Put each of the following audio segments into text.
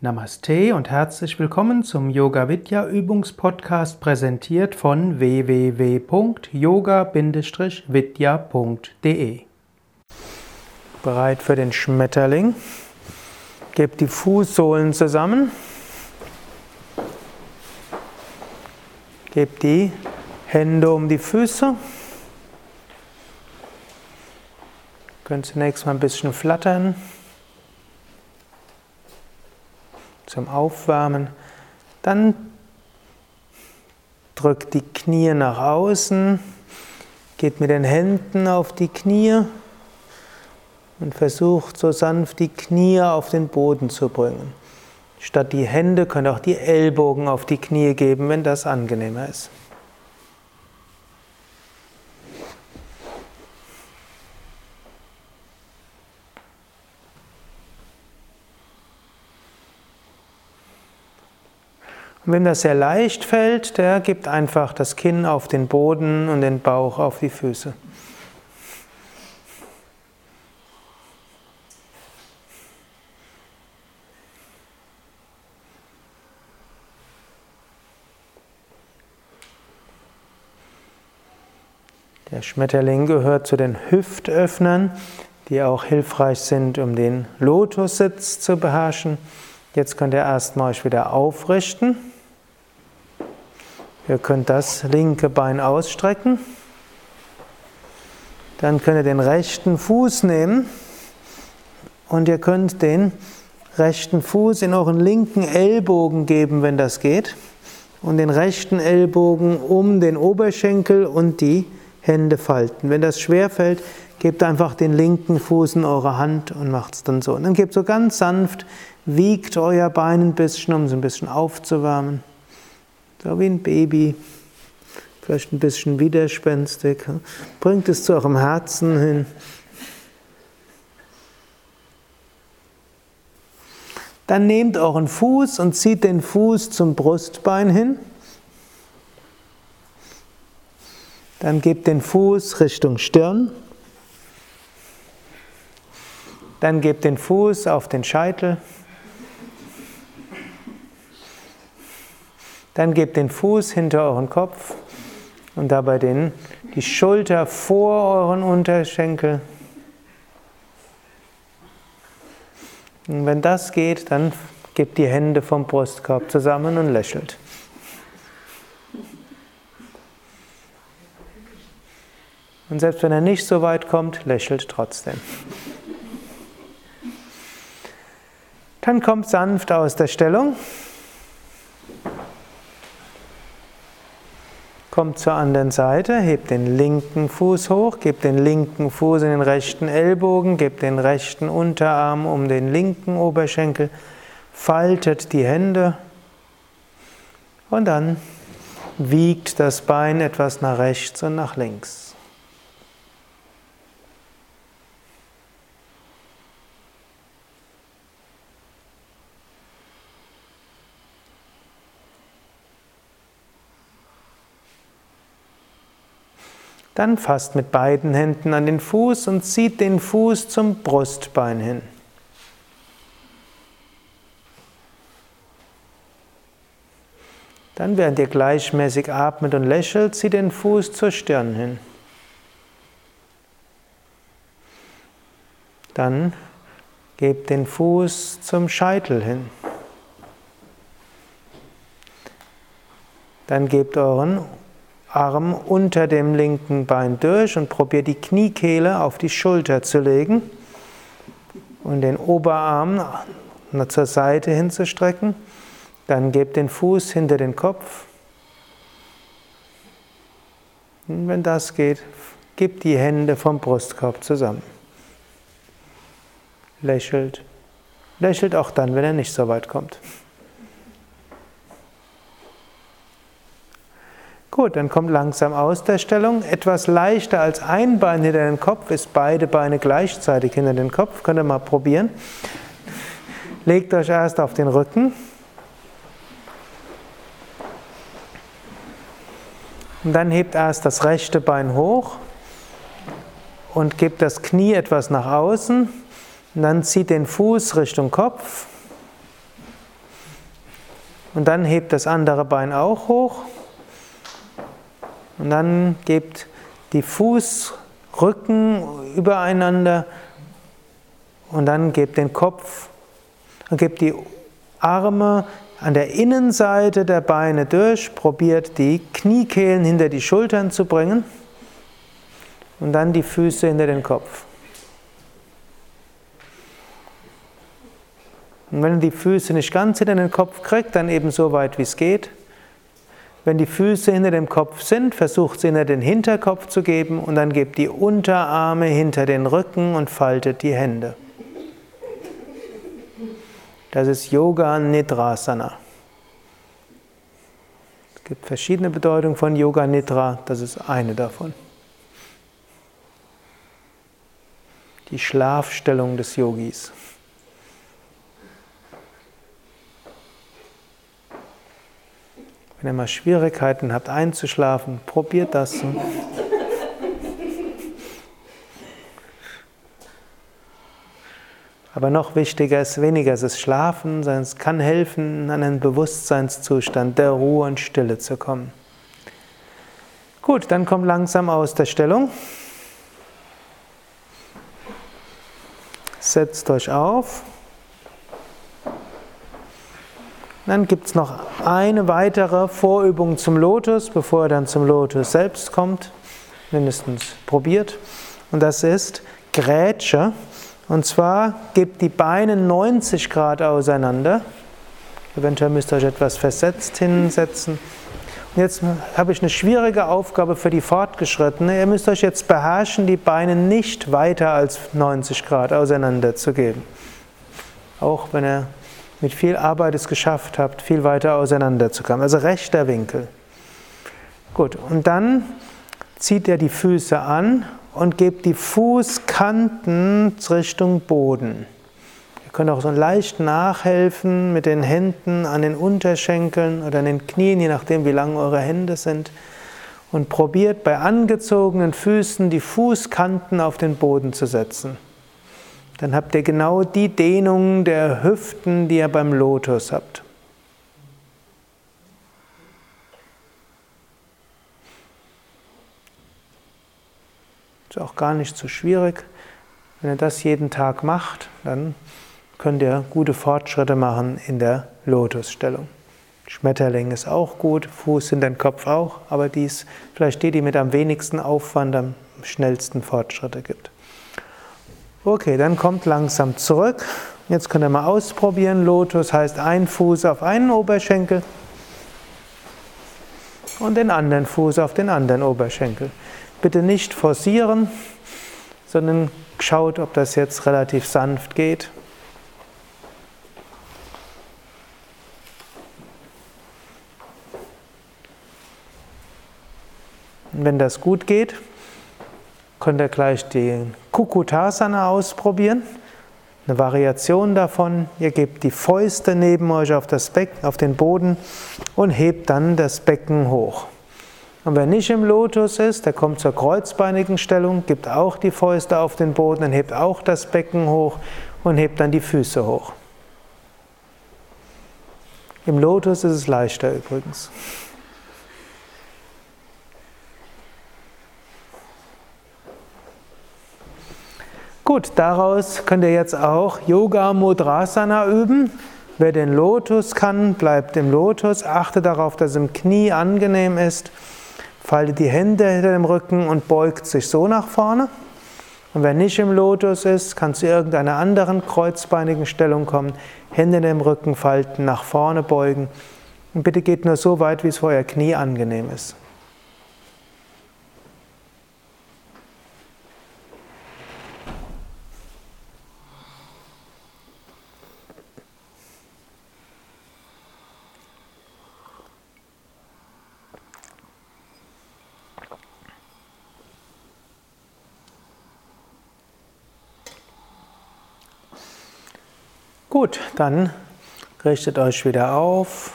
Namaste und herzlich willkommen zum Yoga Vidya Übungspodcast präsentiert von www.yoga-vidya.de. Bereit für den Schmetterling? Gebt die Fußsohlen zusammen. Gebt die Hände um die Füße. Könnt zunächst mal ein bisschen flattern. Zum Aufwärmen. Dann drückt die Knie nach außen. Geht mit den Händen auf die Knie und versucht so sanft die Knie auf den Boden zu bringen. Statt die Hände könnt ihr auch die Ellbogen auf die Knie geben, wenn das angenehmer ist. Und wenn das sehr leicht fällt, der gibt einfach das Kinn auf den Boden und den Bauch auf die Füße. Der Schmetterling gehört zu den Hüftöffnern, die auch hilfreich sind, um den Lotussitz zu beherrschen. Jetzt könnt ihr erstmal euch wieder aufrichten. Ihr könnt das linke Bein ausstrecken. Dann könnt ihr den rechten Fuß nehmen und ihr könnt den rechten Fuß in euren linken Ellbogen geben, wenn das geht. Und den rechten Ellbogen um den Oberschenkel und die Hände falten. Wenn das schwer fällt, gebt einfach den linken Fuß in eure Hand und macht es dann so. Und dann gebt so ganz sanft, wiegt euer Bein ein bisschen, um es ein bisschen aufzuwärmen. So wie ein Baby. Vielleicht ein bisschen widerspenstig. Bringt es zu eurem Herzen hin. Dann nehmt euren Fuß und zieht den Fuß zum Brustbein hin. Dann gebt den Fuß Richtung Stirn. Dann gebt den Fuß auf den Scheitel. Dann gebt den Fuß hinter euren Kopf und dabei den, die Schulter vor euren Unterschenkel. Und wenn das geht, dann gebt die Hände vom Brustkorb zusammen und lächelt. Und selbst wenn er nicht so weit kommt, lächelt trotzdem. Dann kommt sanft aus der Stellung. Kommt zur anderen Seite, hebt den linken Fuß hoch, gebt den linken Fuß in den rechten Ellbogen, gebt den rechten Unterarm um den linken Oberschenkel, faltet die Hände und dann wiegt das Bein etwas nach rechts und nach links. Dann fasst mit beiden Händen an den Fuß und zieht den Fuß zum Brustbein hin. Dann, während ihr gleichmäßig atmet und lächelt, zieht den Fuß zur Stirn hin. Dann gebt den Fuß zum Scheitel hin. Dann gebt euren Arm unter dem linken Bein durch und probiert die Kniekehle auf die Schulter zu legen und den Oberarm zur Seite hinzustrecken. Dann gebt den Fuß hinter den Kopf. Und wenn das geht, gebt die Hände vom Brustkorb zusammen. Lächelt. Lächelt auch dann, wenn er nicht so weit kommt. Gut, dann kommt langsam aus der Stellung. Etwas leichter als ein Bein hinter den Kopf ist beide Beine gleichzeitig hinter den Kopf. Könnt ihr mal probieren. Legt euch erst auf den Rücken. Und dann hebt erst das rechte Bein hoch. und gebt das Knie etwas nach außen. Und dann zieht den Fuß Richtung Kopf. Und dann hebt das andere Bein auch hoch. Und dann gebt die Fußrücken übereinander. Und dann gebt den Kopf und gebt die Arme an der Innenseite der Beine durch. Probiert die Kniekehlen hinter die Schultern zu bringen. Und dann die Füße hinter den Kopf. Und wenn ihr die Füße nicht ganz hinter den Kopf kriegt, dann eben so weit wie es geht. Wenn die Füße hinter dem Kopf sind, versucht sie hinter den Hinterkopf zu geben und dann gebt die Unterarme hinter den Rücken und faltet die Hände. Das ist Yoga Nidrasana. Es gibt verschiedene Bedeutungen von Yoga Nidra, das ist eine davon. Die Schlafstellung des Yogis. Wenn ihr mal Schwierigkeiten habt einzuschlafen, probiert das. Aber noch wichtiger ist weniger ist Schlafen, sondern es kann helfen, in einen Bewusstseinszustand der Ruhe und Stille zu kommen. Gut, dann kommt langsam aus der Stellung. Setzt euch auf. Dann gibt es noch eine weitere Vorübung zum Lotus, bevor er dann zum Lotus selbst kommt, mindestens probiert. Und das ist Grätsche. Und zwar gebt die Beine 90 Grad auseinander. Eventuell müsst ihr euch etwas versetzt hinsetzen. Und jetzt habe ich eine schwierige Aufgabe für die Fortgeschrittene. Ihr müsst euch jetzt beherrschen, die Beine nicht weiter als 90 Grad auseinander zu geben. Auch wenn ihr mit viel Arbeit es geschafft habt, viel weiter auseinanderzukommen. Also rechter Winkel. Gut, und dann zieht er die Füße an und gebt die Fußkanten Richtung Boden. Ihr könnt auch so leicht nachhelfen mit den Händen an den Unterschenkeln oder an den Knien, je nachdem, wie lang eure Hände sind. Und probiert bei angezogenen Füßen die Fußkanten auf den Boden zu setzen dann habt ihr genau die Dehnung der Hüften, die ihr beim Lotus habt. Ist auch gar nicht so schwierig. Wenn ihr das jeden Tag macht, dann könnt ihr gute Fortschritte machen in der Lotusstellung. Schmetterling ist auch gut, Fuß in den Kopf auch, aber dies vielleicht die, die mit am wenigsten Aufwand am schnellsten Fortschritte gibt. Okay, dann kommt langsam zurück. Jetzt könnt ihr mal ausprobieren. Lotus heißt ein Fuß auf einen Oberschenkel und den anderen Fuß auf den anderen Oberschenkel. Bitte nicht forcieren, sondern schaut, ob das jetzt relativ sanft geht. Und wenn das gut geht, könnt ihr gleich den Kukutasana ausprobieren. Eine Variation davon. Ihr gebt die Fäuste neben euch auf, das Becken, auf den Boden und hebt dann das Becken hoch. Und wer nicht im Lotus ist, der kommt zur kreuzbeinigen Stellung, gibt auch die Fäuste auf den Boden und hebt auch das Becken hoch und hebt dann die Füße hoch. Im Lotus ist es leichter übrigens. Gut, daraus könnt ihr jetzt auch Yoga Mudrasana üben. Wer den Lotus kann, bleibt im Lotus. Achte darauf, dass es im Knie angenehm ist. Faltet die Hände hinter dem Rücken und beugt sich so nach vorne. Und wer nicht im Lotus ist, kann zu irgendeiner anderen kreuzbeinigen Stellung kommen. Hände in dem Rücken falten, nach vorne beugen. Und bitte geht nur so weit, wie es vor euer Knie angenehm ist. Gut, dann richtet euch wieder auf.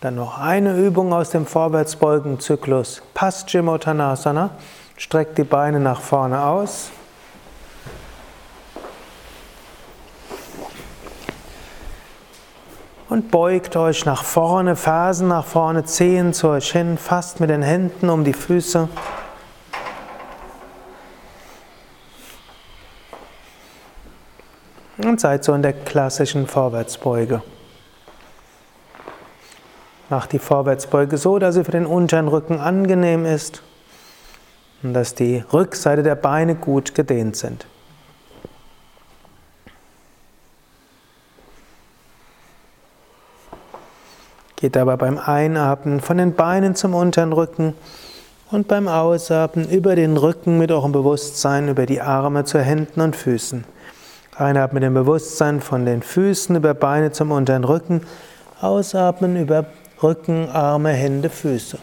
Dann noch eine Übung aus dem Vorwärtsbeugen-Zyklus Paschimottanasana. Streckt die Beine nach vorne aus. Und beugt euch nach vorne, Fersen nach vorne, Zehen zu euch hin, fasst mit den Händen um die Füße. Und seid so in der klassischen Vorwärtsbeuge. Macht die Vorwärtsbeuge so, dass sie für den unteren Rücken angenehm ist und dass die Rückseite der Beine gut gedehnt sind. Geht aber beim Einatmen von den Beinen zum unteren Rücken und beim Ausatmen über den Rücken mit eurem Bewusstsein über die Arme zu Händen und Füßen. Einatmen mit dem Bewusstsein von den Füßen über Beine zum unteren Rücken. Ausatmen über Rücken, Arme, Hände, Füße.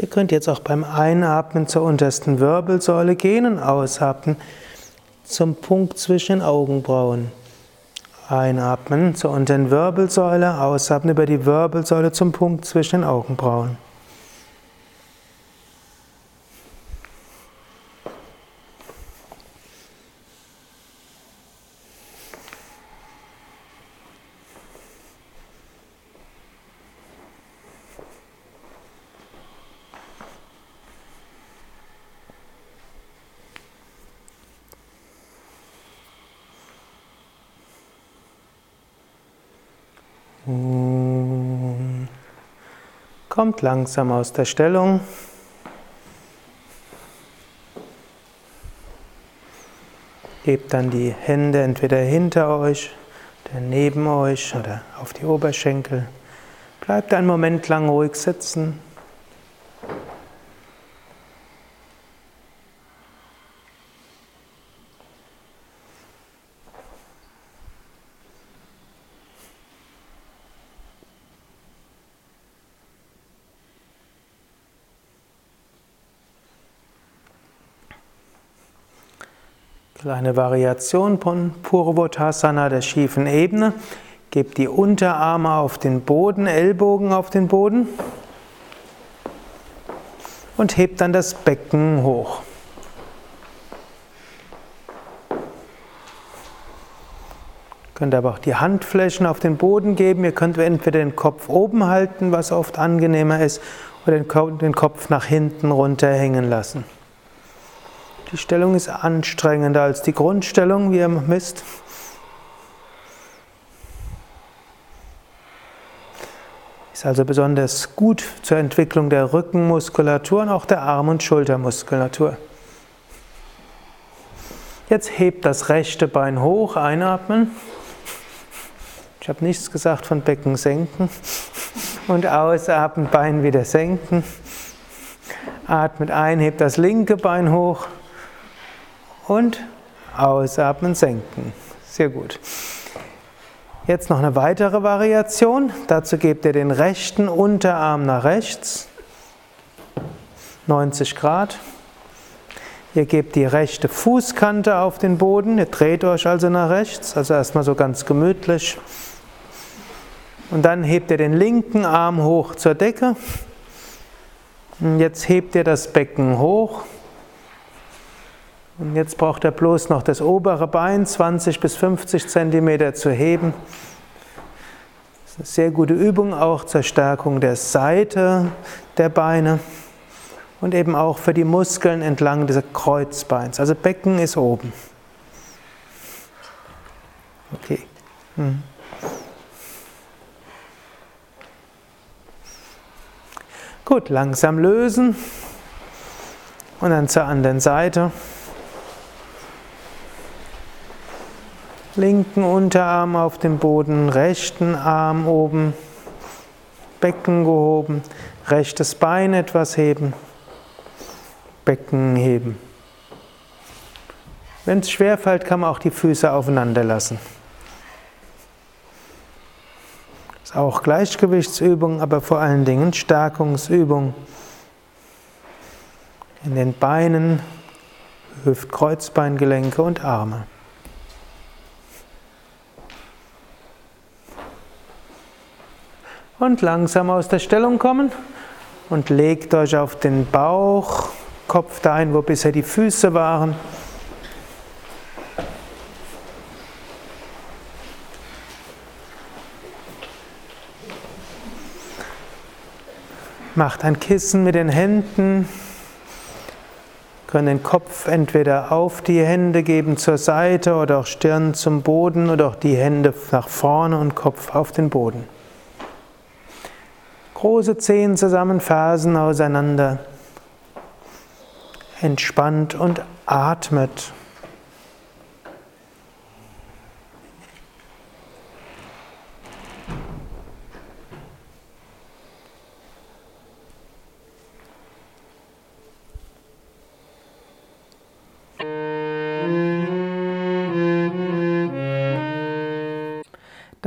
Ihr könnt jetzt auch beim Einatmen zur untersten Wirbelsäule gehen und ausatmen zum Punkt zwischen den Augenbrauen. Einatmen zur unteren Wirbelsäule, ausatmen über die Wirbelsäule zum Punkt zwischen den Augenbrauen. Kommt langsam aus der Stellung. Gebt dann die Hände entweder hinter euch, oder neben euch oder auf die Oberschenkel. Bleibt einen Moment lang ruhig sitzen. Kleine Variation von Purvottasana der schiefen Ebene. Gebt die Unterarme auf den Boden, Ellbogen auf den Boden und hebt dann das Becken hoch. Ihr könnt aber auch die Handflächen auf den Boden geben. Ihr könnt entweder den Kopf oben halten, was oft angenehmer ist, oder den Kopf nach hinten runterhängen lassen. Die Stellung ist anstrengender als die Grundstellung, wie ihr misst. Ist also besonders gut zur Entwicklung der Rückenmuskulatur und auch der Arm- und Schultermuskulatur. Jetzt hebt das rechte Bein hoch, einatmen. Ich habe nichts gesagt von Becken senken. Und ausatmen, Bein wieder senken. Atmet ein, hebt das linke Bein hoch und ausatmen, senken. Sehr gut. Jetzt noch eine weitere Variation. Dazu gebt ihr den rechten Unterarm nach rechts, 90 Grad. Ihr gebt die rechte Fußkante auf den Boden, ihr dreht euch also nach rechts, also erstmal so ganz gemütlich. Und dann hebt ihr den linken Arm hoch zur Decke. Und jetzt hebt ihr das Becken hoch und jetzt braucht er bloß noch das obere Bein 20 bis 50 Zentimeter zu heben. Das ist eine sehr gute Übung auch zur Stärkung der Seite der Beine und eben auch für die Muskeln entlang des Kreuzbeins. Also Becken ist oben. Okay. Hm. Gut, langsam lösen und dann zur anderen Seite. Linken Unterarm auf dem Boden, rechten Arm oben, Becken gehoben, rechtes Bein etwas heben, Becken heben. Wenn es schwerfällt, kann man auch die Füße aufeinander lassen. Ist auch Gleichgewichtsübung, aber vor allen Dingen Stärkungsübung. In den Beinen, Hüft-Kreuzbeingelenke und Arme. Und langsam aus der Stellung kommen und legt euch auf den Bauch, Kopf dahin, wo bisher die Füße waren. Macht ein Kissen mit den Händen. Können den Kopf entweder auf die Hände geben zur Seite oder auch Stirn zum Boden oder auch die Hände nach vorne und Kopf auf den Boden. Große Zehen zusammen, Fersen auseinander. Entspannt und atmet.